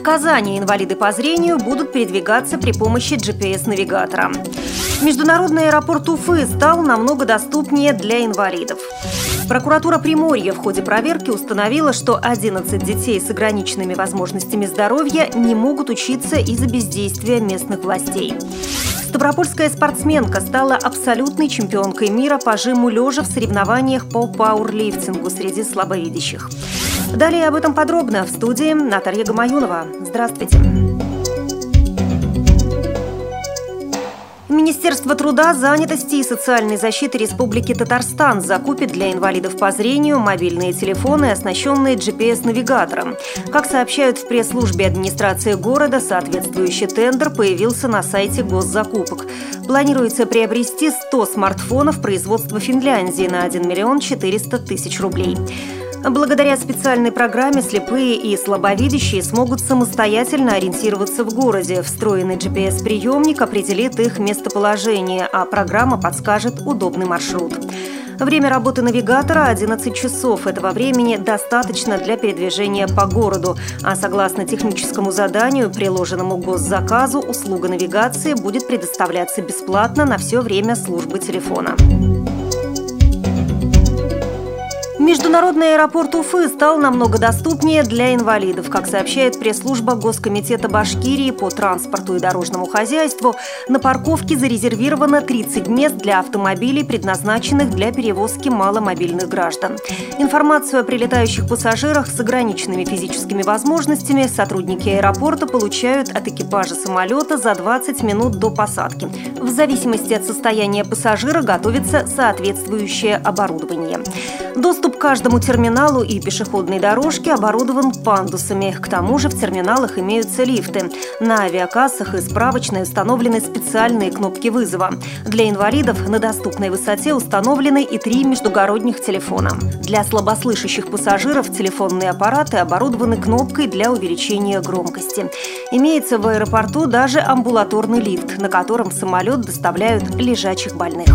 В Казани инвалиды по зрению будут передвигаться при помощи GPS-навигатора. Международный аэропорт Уфы стал намного доступнее для инвалидов. Прокуратура Приморья в ходе проверки установила, что 11 детей с ограниченными возможностями здоровья не могут учиться из-за бездействия местных властей. Ставропольская спортсменка стала абсолютной чемпионкой мира по жиму лежа в соревнованиях по пауэрлифтингу среди слабовидящих. Далее об этом подробно в студии Наталья Гамаюнова. Здравствуйте. Министерство труда, занятости и социальной защиты Республики Татарстан закупит для инвалидов по зрению мобильные телефоны, оснащенные GPS-навигатором. Как сообщают в пресс-службе администрации города, соответствующий тендер появился на сайте госзакупок. Планируется приобрести 100 смартфонов производства Финляндии на 1 миллион 400 тысяч рублей. Благодаря специальной программе слепые и слабовидящие смогут самостоятельно ориентироваться в городе. Встроенный GPS-приемник определит их местоположение, а программа подскажет удобный маршрут. Время работы навигатора – 11 часов. Этого времени достаточно для передвижения по городу. А согласно техническому заданию, приложенному госзаказу, услуга навигации будет предоставляться бесплатно на все время службы телефона. Международный аэропорт Уфы стал намного доступнее для инвалидов. Как сообщает пресс-служба Госкомитета Башкирии по транспорту и дорожному хозяйству, на парковке зарезервировано 30 мест для автомобилей, предназначенных для перевозки маломобильных граждан. Информацию о прилетающих пассажирах с ограниченными физическими возможностями сотрудники аэропорта получают от экипажа самолета за 20 минут до посадки. В зависимости от состояния пассажира готовится соответствующее оборудование. Доступ к каждому терминалу и пешеходной дорожке оборудован пандусами. К тому же в терминалах имеются лифты. На авиакассах и справочной установлены специальные кнопки вызова. Для инвалидов на доступной высоте установлены и три междугородних телефона. Для слабослышащих пассажиров телефонные аппараты оборудованы кнопкой для увеличения громкости. Имеется в аэропорту даже амбулаторный лифт, на котором самолет доставляют лежачих больных.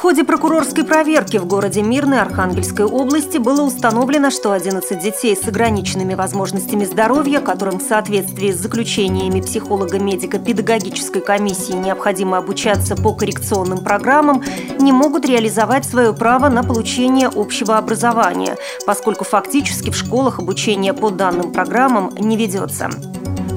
Ходе прокурорской проверки в городе Мирной Архангельской области было установлено, что 11 детей с ограниченными возможностями здоровья, которым в соответствии с заключениями психолога-медико-педагогической комиссии необходимо обучаться по коррекционным программам, не могут реализовать свое право на получение общего образования, поскольку фактически в школах обучение по данным программам не ведется.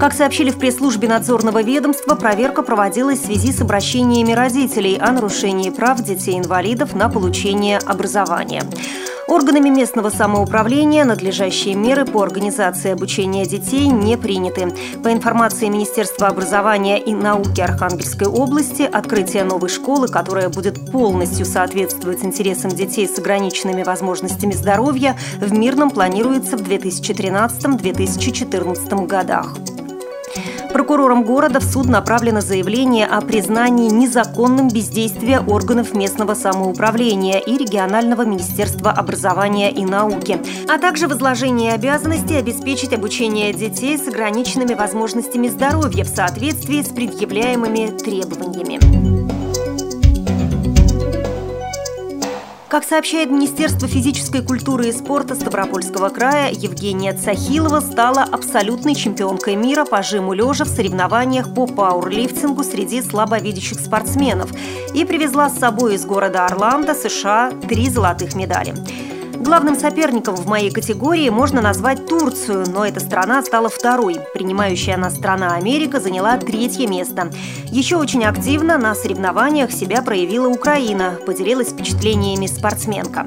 Как сообщили в пресс-службе надзорного ведомства, проверка проводилась в связи с обращениями родителей о нарушении прав детей-инвалидов на получение образования. Органами местного самоуправления надлежащие меры по организации обучения детей не приняты. По информации Министерства образования и науки Архангельской области, открытие новой школы, которая будет полностью соответствовать интересам детей с ограниченными возможностями здоровья, в Мирном планируется в 2013-2014 годах. Прокурором города в суд направлено заявление о признании незаконным бездействия органов местного самоуправления и регионального министерства образования и науки, а также возложение обязанности обеспечить обучение детей с ограниченными возможностями здоровья в соответствии с предъявляемыми требованиями. Как сообщает Министерство физической культуры и спорта Ставропольского края, Евгения Цахилова стала абсолютной чемпионкой мира по жиму лежа в соревнованиях по пауэрлифтингу среди слабовидящих спортсменов и привезла с собой из города Орландо, США, три золотых медали. Главным соперником в моей категории можно назвать Турцию, но эта страна стала второй. Принимающая нас страна Америка заняла третье место. Еще очень активно на соревнованиях себя проявила Украина, поделилась впечатлениями спортсменка.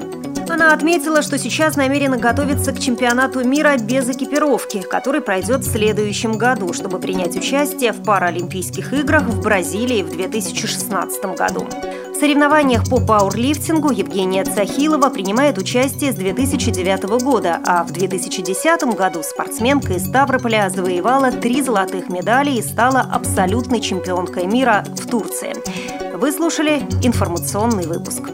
Она отметила, что сейчас намерена готовиться к чемпионату мира без экипировки, который пройдет в следующем году, чтобы принять участие в Паралимпийских играх в Бразилии в 2016 году. В соревнованиях по пауэрлифтингу Евгения Цахилова принимает участие с 2009 года, а в 2010 году спортсменка из Ставрополя завоевала три золотых медали и стала абсолютной чемпионкой мира в Турции. Вы слушали информационный выпуск.